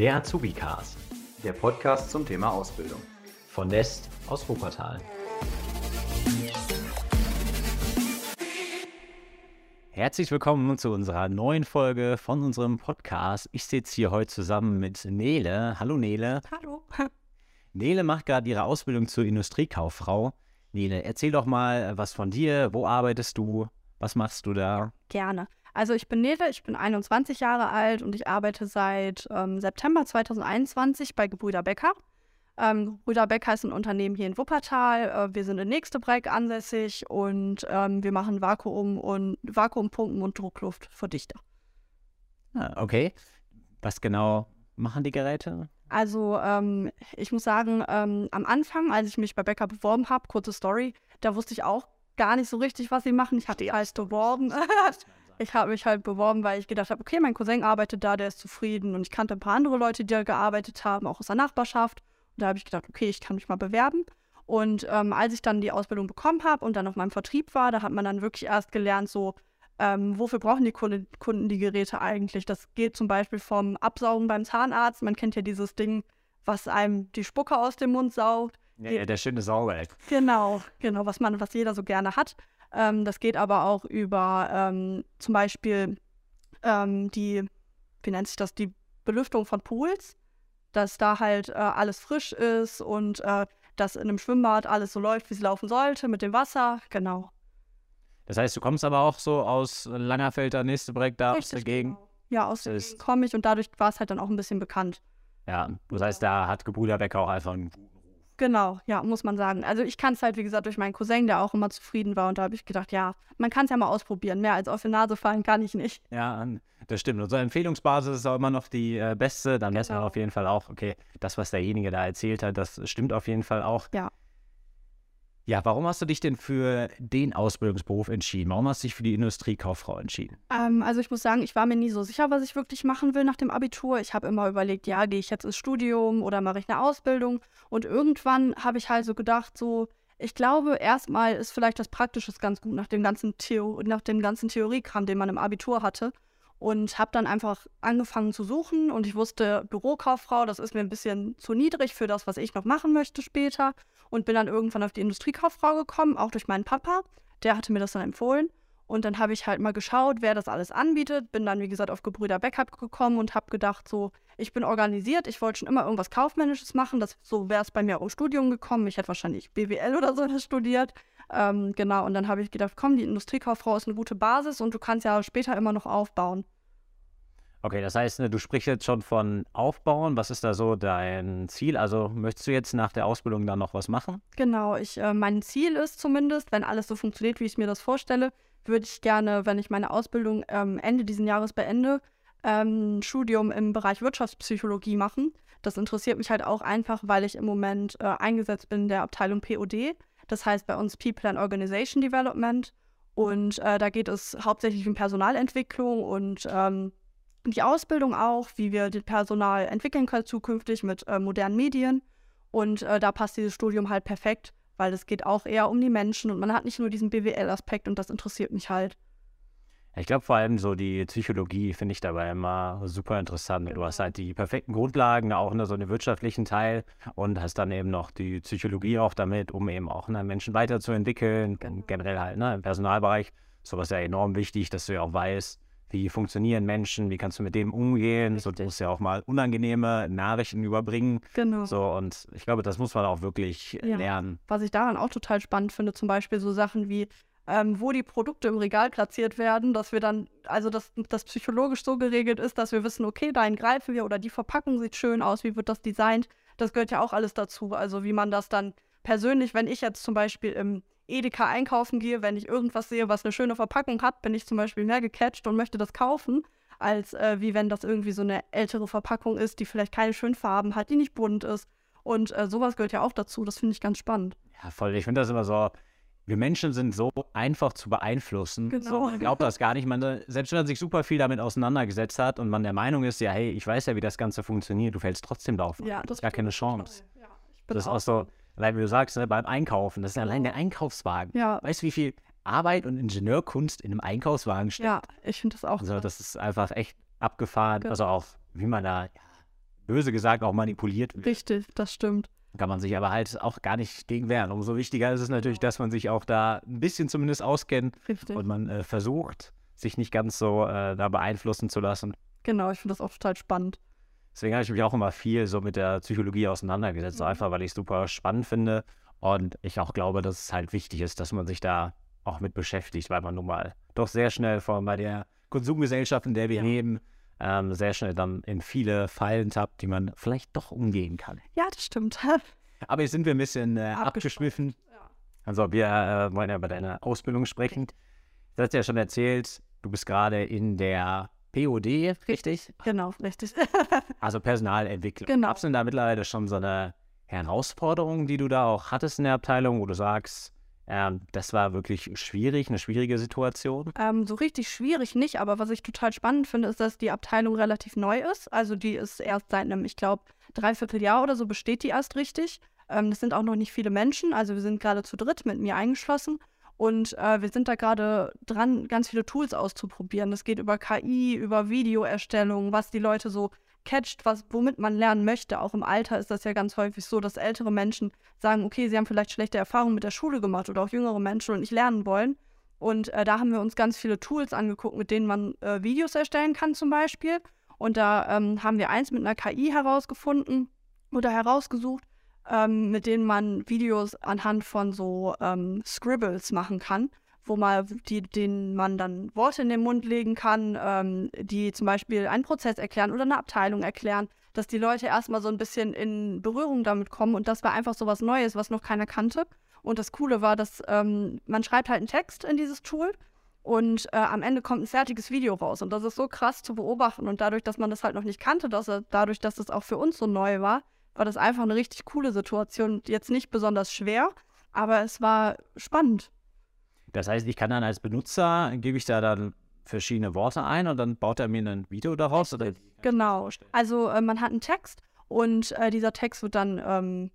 Der Azubi-Cast. Der Podcast zum Thema Ausbildung. Von Nest aus Wuppertal. Herzlich willkommen zu unserer neuen Folge von unserem Podcast. Ich sitze hier heute zusammen mit Nele. Hallo Nele. Hallo. Nele macht gerade ihre Ausbildung zur Industriekauffrau. Nele, erzähl doch mal was von dir. Wo arbeitest du? Was machst du da? Gerne. Also ich bin Nele, ich bin 21 Jahre alt und ich arbeite seit ähm, September 2021 bei Gebrüder Becker. Ähm, Gebrüder Becker ist ein Unternehmen hier in Wuppertal. Äh, wir sind in Nächstebreck ansässig und ähm, wir machen Vakuum und Vakuumpumpen und Druckluft für Dichter. Ah, okay. Was genau machen die Geräte? Also ähm, ich muss sagen, ähm, am Anfang, als ich mich bei Becker beworben habe, kurze Story, da wusste ich auch gar nicht so richtig, was sie machen. Ich hatte halt beworben. ich habe mich halt beworben, weil ich gedacht habe, okay, mein Cousin arbeitet da, der ist zufrieden und ich kannte ein paar andere Leute, die da gearbeitet haben, auch aus der Nachbarschaft. Und da habe ich gedacht, okay, ich kann mich mal bewerben. Und ähm, als ich dann die Ausbildung bekommen habe und dann auf meinem Vertrieb war, da hat man dann wirklich erst gelernt, so, ähm, wofür brauchen die Kunden, Kunden die Geräte eigentlich? Das geht zum Beispiel vom Absaugen beim Zahnarzt. Man kennt ja dieses Ding, was einem die Spucke aus dem Mund saugt. Ja, ja der schöne Sauerberg. Genau, genau, was man, was jeder so gerne hat. Ähm, das geht aber auch über ähm, zum Beispiel ähm, die, wie nennt sich das, die Belüftung von Pools, dass da halt äh, alles frisch ist und äh, dass in einem Schwimmbad alles so läuft, wie es laufen sollte, mit dem Wasser, genau. Das heißt, du kommst aber auch so aus Langerfelder, Nächstebreck, da Richtig, aus der Gegend. Genau. Ja, aus der Gegend komme ich und dadurch war es halt dann auch ein bisschen bekannt. Ja, das heißt, da hat Gebrüder Becker auch einfach einen guten Genau, ja, muss man sagen. Also ich kann es halt, wie gesagt, durch meinen Cousin, der auch immer zufrieden war. Und da habe ich gedacht, ja, man kann es ja mal ausprobieren. Mehr als auf die Nase fallen kann ich nicht. Ja, das stimmt. Unsere Empfehlungsbasis ist auch immer noch die äh, beste. Dann genau. weiß man auf jeden Fall auch, okay, das, was derjenige da erzählt hat, das stimmt auf jeden Fall auch. Ja. Ja, warum hast du dich denn für den Ausbildungsberuf entschieden? Warum hast du dich für die Industriekauffrau entschieden? Ähm, also ich muss sagen, ich war mir nie so sicher, was ich wirklich machen will nach dem Abitur. Ich habe immer überlegt, ja, gehe ich jetzt ins Studium oder mache ich eine Ausbildung? Und irgendwann habe ich halt so gedacht, so, ich glaube, erstmal ist vielleicht das Praktische ganz gut nach dem ganzen Theo nach dem ganzen Theoriekram, den man im Abitur hatte und habe dann einfach angefangen zu suchen und ich wusste, Bürokauffrau, das ist mir ein bisschen zu niedrig für das, was ich noch machen möchte später und bin dann irgendwann auf die Industriekauffrau gekommen, auch durch meinen Papa, der hatte mir das dann empfohlen. Und dann habe ich halt mal geschaut, wer das alles anbietet, bin dann wie gesagt auf Gebrüder Backup gekommen und habe gedacht so, ich bin organisiert, ich wollte schon immer irgendwas kaufmännisches machen, das so wäre es bei mir auch im Studium gekommen, ich hätte wahrscheinlich BWL oder so studiert. Ähm, genau, und dann habe ich gedacht, komm, die Industriekauffrau ist eine gute Basis und du kannst ja später immer noch aufbauen. Okay, das heißt, ne, du sprichst jetzt schon von Aufbauen. Was ist da so dein Ziel? Also möchtest du jetzt nach der Ausbildung dann noch was machen? Genau, ich, äh, mein Ziel ist zumindest, wenn alles so funktioniert, wie ich mir das vorstelle, würde ich gerne, wenn ich meine Ausbildung ähm, Ende dieses Jahres beende, ähm, ein Studium im Bereich Wirtschaftspsychologie machen. Das interessiert mich halt auch einfach, weil ich im Moment äh, eingesetzt bin in der Abteilung POD. Das heißt bei uns People and Organization Development. Und äh, da geht es hauptsächlich um Personalentwicklung und ähm, die Ausbildung auch, wie wir das Personal entwickeln können zukünftig mit äh, modernen Medien. Und äh, da passt dieses Studium halt perfekt, weil es geht auch eher um die Menschen und man hat nicht nur diesen BWL-Aspekt und das interessiert mich halt. Ich glaube vor allem so die Psychologie finde ich dabei immer super interessant. Du hast halt die perfekten Grundlagen, auch ne, so einen wirtschaftlichen Teil und hast dann eben noch die Psychologie auch damit, um eben auch ne, Menschen weiterzuentwickeln. Genau. Generell halt ne, im Personalbereich. Sowas ja enorm wichtig, dass du ja auch weißt, wie funktionieren Menschen, wie kannst du mit dem umgehen. So, du musst ja auch mal unangenehme Nachrichten überbringen. Genau. So, und ich glaube, das muss man auch wirklich ja. lernen. Was ich daran auch total spannend finde, zum Beispiel so Sachen wie, ähm, wo die Produkte im Regal platziert werden, dass wir dann, also dass das psychologisch so geregelt ist, dass wir wissen, okay, dahin greifen wir oder die Verpackung sieht schön aus, wie wird das designt. Das gehört ja auch alles dazu. Also wie man das dann persönlich, wenn ich jetzt zum Beispiel im Edeka einkaufen gehe, wenn ich irgendwas sehe, was eine schöne Verpackung hat, bin ich zum Beispiel mehr gecatcht und möchte das kaufen, als äh, wie wenn das irgendwie so eine ältere Verpackung ist, die vielleicht keine schönen Farben hat, die nicht bunt ist. Und äh, sowas gehört ja auch dazu. Das finde ich ganz spannend. Ja, voll. Ich finde das immer so. Wir Menschen sind so einfach zu beeinflussen. Genau. So, ich glaube das gar nicht. Man, selbst wenn man sich super viel damit auseinandergesetzt hat und man der Meinung ist, ja, hey, ich weiß ja, wie das Ganze funktioniert, du fällst trotzdem drauf. Ja, das ist gar keine Chance. Ja, das ist auch so Allein wie du sagst, ne, beim Einkaufen, das ist allein der Einkaufswagen. Ja. Weißt du, wie viel Arbeit und Ingenieurkunst in einem Einkaufswagen steckt? Ja, ich finde das auch. Also, das ist einfach echt abgefahren. Genau. Also auch, wie man da böse gesagt auch manipuliert wird. Richtig, das stimmt. Kann man sich aber halt auch gar nicht gegen wehren. Umso wichtiger ist es natürlich, dass man sich auch da ein bisschen zumindest auskennt Richtig. und man äh, versucht, sich nicht ganz so äh, da beeinflussen zu lassen. Genau, ich finde das auch total spannend. Deswegen habe ich mich auch immer viel so mit der Psychologie auseinandergesetzt, so Mhm. einfach weil ich es super spannend finde und ich auch glaube, dass es halt wichtig ist, dass man sich da auch mit beschäftigt, weil man nun mal doch sehr schnell, vor allem bei der Konsumgesellschaft, in der wir Ja. leben, ähm, sehr schnell dann in viele Fallen tappt, die man vielleicht doch umgehen kann. Ja, das stimmt. Aber jetzt sind wir ein bisschen äh, abgeschwiffen. Ja. Also wir äh, wollen ja über deine Ausbildung sprechen. Du hast ja schon erzählt, du bist gerade in der POD, richtig? Genau, richtig. Also Personalentwicklung. Genau. Gab es denn da mittlerweile schon so eine Herausforderung, die du da auch hattest in der Abteilung, wo du sagst, ähm, das war wirklich schwierig, eine schwierige Situation? Ähm, so richtig schwierig nicht, aber was ich total spannend finde, ist, dass die Abteilung relativ neu ist. Also die ist erst seit einem, ich glaube, Dreivierteljahr oder so besteht die erst richtig. Ähm, das sind auch noch nicht viele Menschen. Also wir sind gerade zu dritt mit mir eingeschlossen. Und äh, wir sind da gerade dran, ganz viele Tools auszuprobieren. Das geht über KI, über Videoerstellung, was die Leute so catcht, was, womit man lernen möchte. Auch im Alter ist das ja ganz häufig so, dass ältere Menschen sagen, okay, sie haben vielleicht schlechte Erfahrungen mit der Schule gemacht oder auch jüngere Menschen und nicht lernen wollen. Und äh, da haben wir uns ganz viele Tools angeguckt, mit denen man äh, Videos erstellen kann zum Beispiel. Und da ähm, haben wir eins mit einer KI herausgefunden oder herausgesucht, ähm, mit denen man Videos anhand von so ähm, Scribbles machen kann, wo mal die, denen man dann Worte in den Mund legen kann, ähm, die zum Beispiel einen Prozess erklären oder eine Abteilung erklären, dass die Leute erstmal so ein bisschen in Berührung damit kommen. Und das war einfach so was Neues, was noch keiner kannte. Und das Coole war, dass ähm, man schreibt halt einen Text in dieses Tool und äh, am Ende kommt ein fertiges Video raus. Und das ist so krass zu beobachten. Und dadurch, dass man das halt noch nicht kannte, dass dadurch, dass es auch für uns so neu war, war das einfach eine richtig coole Situation. Jetzt nicht besonders schwer, aber es war spannend. Das heißt, ich kann dann als Benutzer, gebe ich da dann verschiedene Worte ein und dann baut er mir ein Video daraus? Oder? Genau. Also äh, man hat einen Text und äh, dieser Text wird dann ähm,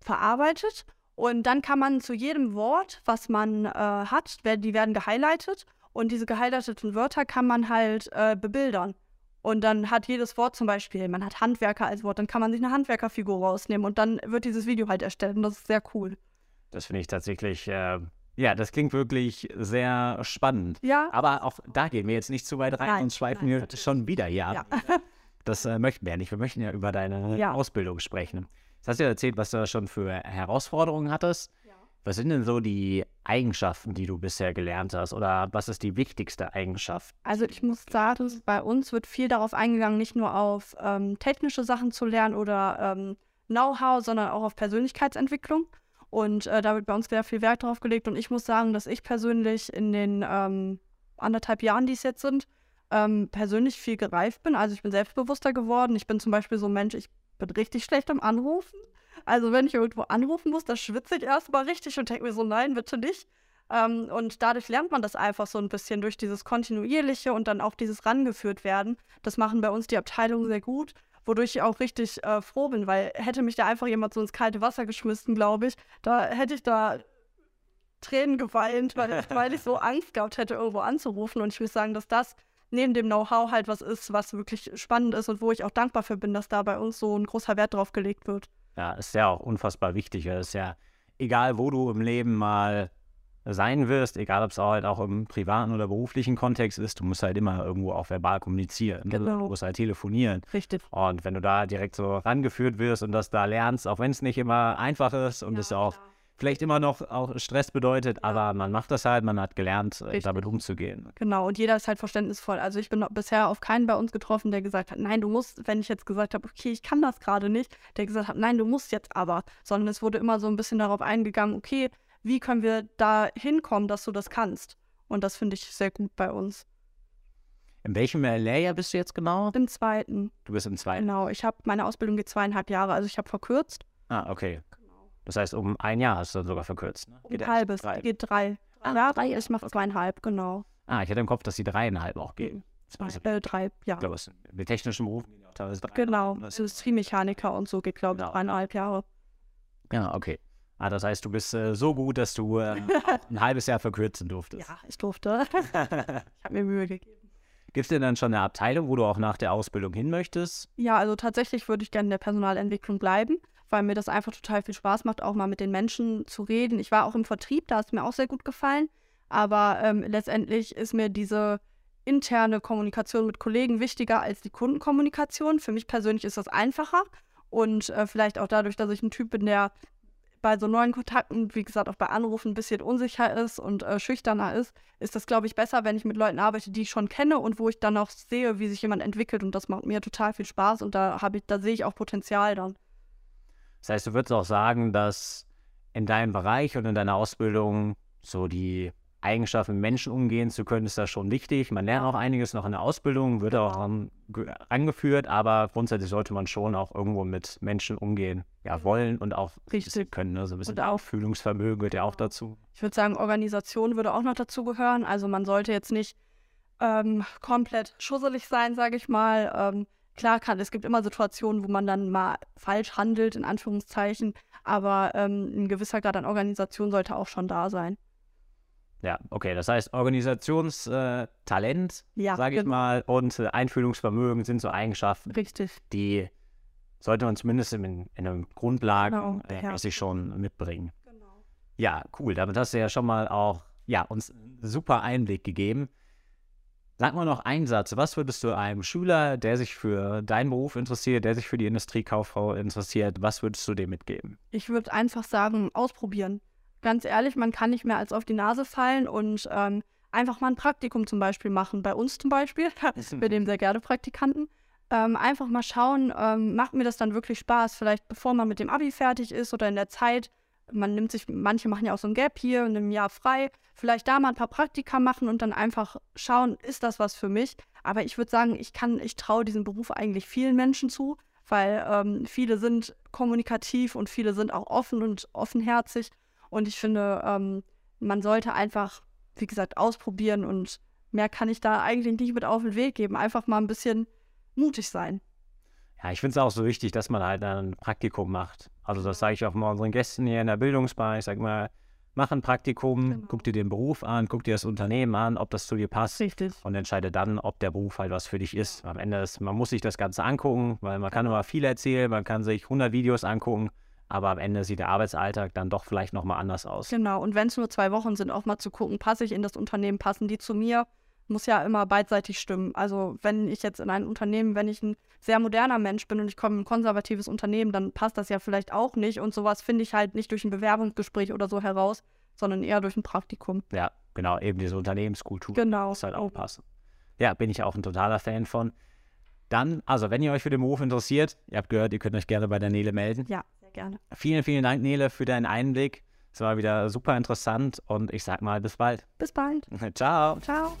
verarbeitet und dann kann man zu jedem Wort, was man äh, hat, werden, die werden gehighlightet und diese gehighlighteten Wörter kann man halt äh, bebildern. Und dann hat jedes Wort zum Beispiel, man hat Handwerker als Wort, dann kann man sich eine Handwerkerfigur rausnehmen und dann wird dieses Video halt erstellt und das ist sehr cool. Das finde ich tatsächlich, äh, ja, das klingt wirklich sehr spannend. Ja, Aber auch da gehen wir jetzt nicht zu weit rein Nein, und schweifen nein, wir schon wieder hier ab. ja. Das äh, möchten wir ja nicht. Wir möchten ja über deine Ja. Ausbildung sprechen. Jetzt hast du ja erzählt, was du da schon für Herausforderungen hattest. Was sind denn so die Eigenschaften, die du bisher gelernt hast? Oder was ist die wichtigste Eigenschaft? Also ich muss sagen, bei uns wird viel darauf eingegangen, nicht nur auf ähm, technische Sachen zu lernen oder ähm, Know-how, sondern auch auf Persönlichkeitsentwicklung. Und äh, da wird bei uns sehr viel Wert drauf gelegt. Und ich muss sagen, dass ich persönlich in den ähm, anderthalb Jahren, die es jetzt sind, ähm, persönlich viel gereift bin. Also ich bin selbstbewusster geworden. Ich bin zum Beispiel so ein Mensch, ich bin richtig schlecht am Anrufen. Also wenn ich irgendwo anrufen muss, da schwitze ich erstmal richtig und denke mir so, nein, bitte nicht. Ähm, und dadurch lernt man das einfach so ein bisschen durch dieses kontinuierliche und dann auch dieses rangeführt werden. Das machen bei uns die Abteilungen sehr gut, wodurch ich auch richtig äh, froh bin, weil hätte mich da einfach jemand so ins kalte Wasser geschmissen, glaube ich, da hätte ich da Tränen geweint, weil, weil ich so Angst gehabt hätte, irgendwo anzurufen. Und ich muss sagen, dass das neben dem Know-how halt was ist, was wirklich spannend ist und wo ich auch dankbar für bin, dass da bei uns so ein großer Wert drauf gelegt wird. Ja, ist ja auch unfassbar wichtig. Es ist ja egal, wo du im Leben mal sein wirst, egal ob es halt auch im privaten oder beruflichen Kontext ist, du musst halt immer irgendwo auch verbal kommunizieren. Genau. Du musst halt telefonieren. Richtig. Und wenn du da direkt so rangeführt wirst und das da lernst, auch wenn es nicht immer einfach ist und es auch vielleicht immer noch auch Stress bedeutet, aber man macht das halt, man hat gelernt, äh, Richtig. damit umzugehen. Genau, und jeder ist halt verständnisvoll. Also ich bin bisher auf keinen bei uns getroffen, der gesagt hat, nein, du musst, wenn ich jetzt gesagt habe, okay, ich kann das gerade nicht, der gesagt hat, nein, du musst jetzt aber. Sondern es wurde immer so ein bisschen darauf eingegangen, okay, wie können wir da hinkommen, dass du das kannst? Und das finde ich sehr gut bei uns. In welchem Lehrjahr bist du jetzt genau? Im zweiten, Du bist im zweiten. genau, ich habe, meine Ausbildung geht zweieinhalb Jahre, also ich habe verkürzt. Ah, okay. Das heißt, um ein Jahr hast du dann sogar verkürzt. Ne? Um Geht ein halbes, drei. die geht drei. Ah, ja, drei ich mache zweieinhalb, genau. Ah, ich hatte im Kopf, dass die dreieinhalb auch gehen. Zwei, Also, äh, drei, ja. Ich glaube, es sind mit technischen Berufen gehen ja auch teilweise drei. Genau, Das- Industriemechaniker und so geht, glaube ich, Genau. dreieinhalb Jahre. Ja, okay. Ah, das heißt, du bist äh, so gut, dass du äh, ein halbes Jahr verkürzen durftest. Ja, ich durfte. ich habe mir Mühe gegeben. Gibt es denn dann schon eine Abteilung, wo du auch nach der Ausbildung hin möchtest? Ja, also tatsächlich würde ich gerne in der Personalentwicklung bleiben, weil mir das einfach total viel Spaß macht, auch mal mit den Menschen zu reden. Ich war auch im Vertrieb, da hat es mir auch sehr gut gefallen. Aber ähm, letztendlich ist mir diese interne Kommunikation mit Kollegen wichtiger als die Kundenkommunikation. Für mich persönlich ist das einfacher. Und äh, vielleicht auch dadurch, dass ich ein Typ bin, der bei so neuen Kontakten, wie gesagt, auch bei Anrufen ein bisschen unsicher ist und äh, schüchterner ist, ist das, glaube ich, besser, wenn ich mit Leuten arbeite, die ich schon kenne und wo ich dann auch sehe, wie sich jemand entwickelt. Und das macht mir total viel Spaß und da da sehe ich auch Potenzial dann. Das heißt, du würdest auch sagen, dass in deinem Bereich und in deiner Ausbildung so die Eigenschaften, mit Menschen umgehen zu können, ist das schon wichtig. Man lernt auch einiges noch in der Ausbildung, wird auch an, angeführt, aber grundsätzlich sollte man schon auch irgendwo mit Menschen umgehen, ja, wollen und auch Richtig. können. Ne? So ein bisschen und auch Fühlungsvermögen gehört ja auch dazu. Ich würde sagen, Organisation würde auch noch dazu gehören. Also man sollte jetzt nicht ähm, komplett schusselig sein, sage ich mal. Ähm, klar kann, es gibt immer Situationen, wo man dann mal falsch handelt, in Anführungszeichen, aber ähm, ein gewisser Grad an Organisation sollte auch schon da sein. Ja, okay. Das heißt, Organisationstalent, äh, ja, sage ich genau. mal, und äh, Einfühlungsvermögen sind so Eigenschaften, Richtig. die sollte man zumindest in, in einem Grundlagen genau, ja. sich schon mitbringen. Genau. Ja, cool. Damit hast du ja schon mal auch ja, uns einen super Einblick gegeben. Sag mal noch einen Satz. Was würdest du einem Schüler, der sich für deinen Beruf interessiert, der sich für die Industriekauffrau interessiert, was würdest du dem mitgeben? Ich würde einfach sagen, ausprobieren ganz ehrlich, man kann nicht mehr als auf die Nase fallen und ähm, einfach mal ein Praktikum zum Beispiel machen. Bei uns zum Beispiel, wir nehmen sehr gerne Praktikanten. Ähm, einfach mal schauen, ähm, macht mir das dann wirklich Spaß? Vielleicht bevor man mit dem Abi fertig ist oder in der Zeit. Man nimmt sich, manche machen ja auch so ein Gap hier in einem Jahr frei. Vielleicht da mal ein paar Praktika machen und dann einfach schauen, ist das was für mich? Aber ich würde sagen, ich kann, ich traue diesen Beruf eigentlich vielen Menschen zu, weil ähm, viele sind kommunikativ und viele sind auch offen und offenherzig. Und ich finde, ähm, man sollte einfach, wie gesagt, ausprobieren und mehr kann ich da eigentlich nicht mit auf den Weg geben. Einfach mal ein bisschen mutig sein. Ja, ich finde es auch so wichtig, dass man halt ein Praktikum macht. Also das sage ich auch mal unseren Gästen hier in der Bildungsbar. Ich sage mal, mach ein Praktikum, genau. guck dir den Beruf an, guck dir das Unternehmen an, ob das zu dir passt. Richtig. Und entscheide dann, ob der Beruf halt was für dich ist. Am Ende ist, man muss sich das Ganze angucken, weil man kann immer viel erzählen, man kann sich 100 Videos angucken aber am Ende sieht der Arbeitsalltag dann doch vielleicht nochmal anders aus. Genau, und wenn es nur zwei Wochen sind, auch mal zu gucken, passe ich in das Unternehmen, passen die zu mir, muss ja immer beidseitig stimmen. Also wenn ich jetzt in ein Unternehmen, wenn ich ein sehr moderner Mensch bin und ich komme in ein konservatives Unternehmen, dann passt das ja vielleicht auch nicht. Und sowas finde ich halt nicht durch ein Bewerbungsgespräch oder so heraus, sondern eher durch ein Praktikum. Ja, genau, eben diese Unternehmenskultur. Genau. Muss halt auch passen. Ja, bin ich auch ein totaler Fan von. Dann, also wenn ihr euch für den Beruf interessiert, ihr habt gehört, ihr könnt euch gerne bei der Nele melden. Ja gerne. Vielen, vielen Dank, Nele, für deinen Einblick. Es war wieder super interessant und ich sag mal, bis bald. Bis bald. Ciao. Ciao.